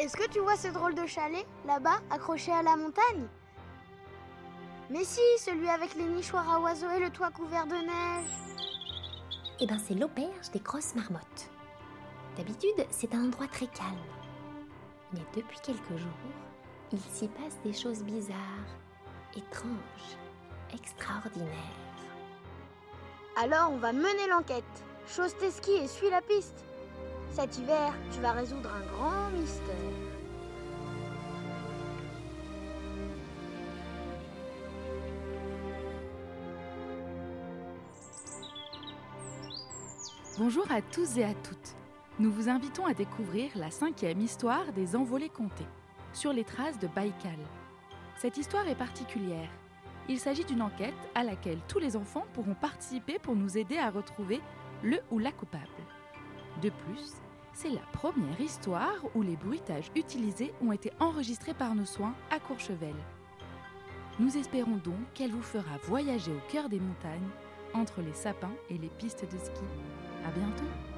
Est-ce que tu vois ce drôle de chalet, là-bas, accroché à la montagne? Mais si, celui avec les nichoirs à oiseaux et le toit couvert de neige. Eh ben, c'est l'auberge des grosses marmottes. D'habitude, c'est un endroit très calme. Mais depuis quelques jours, il s'y passe des choses bizarres, étranges, extraordinaires. Alors, on va mener l'enquête. Chose tes skis et suis la piste. Cet hiver, tu vas résoudre un grand mystère. Bonjour à tous et à toutes. Nous vous invitons à découvrir la cinquième histoire des envolées comptées, sur les traces de Baïkal. Cette histoire est particulière. Il s'agit d'une enquête à laquelle tous les enfants pourront participer pour nous aider à retrouver le ou la coupable. De plus, c'est la première histoire où les bruitages utilisés ont été enregistrés par nos soins à Courchevel. Nous espérons donc qu'elle vous fera voyager au cœur des montagnes, entre les sapins et les pistes de ski. À bientôt!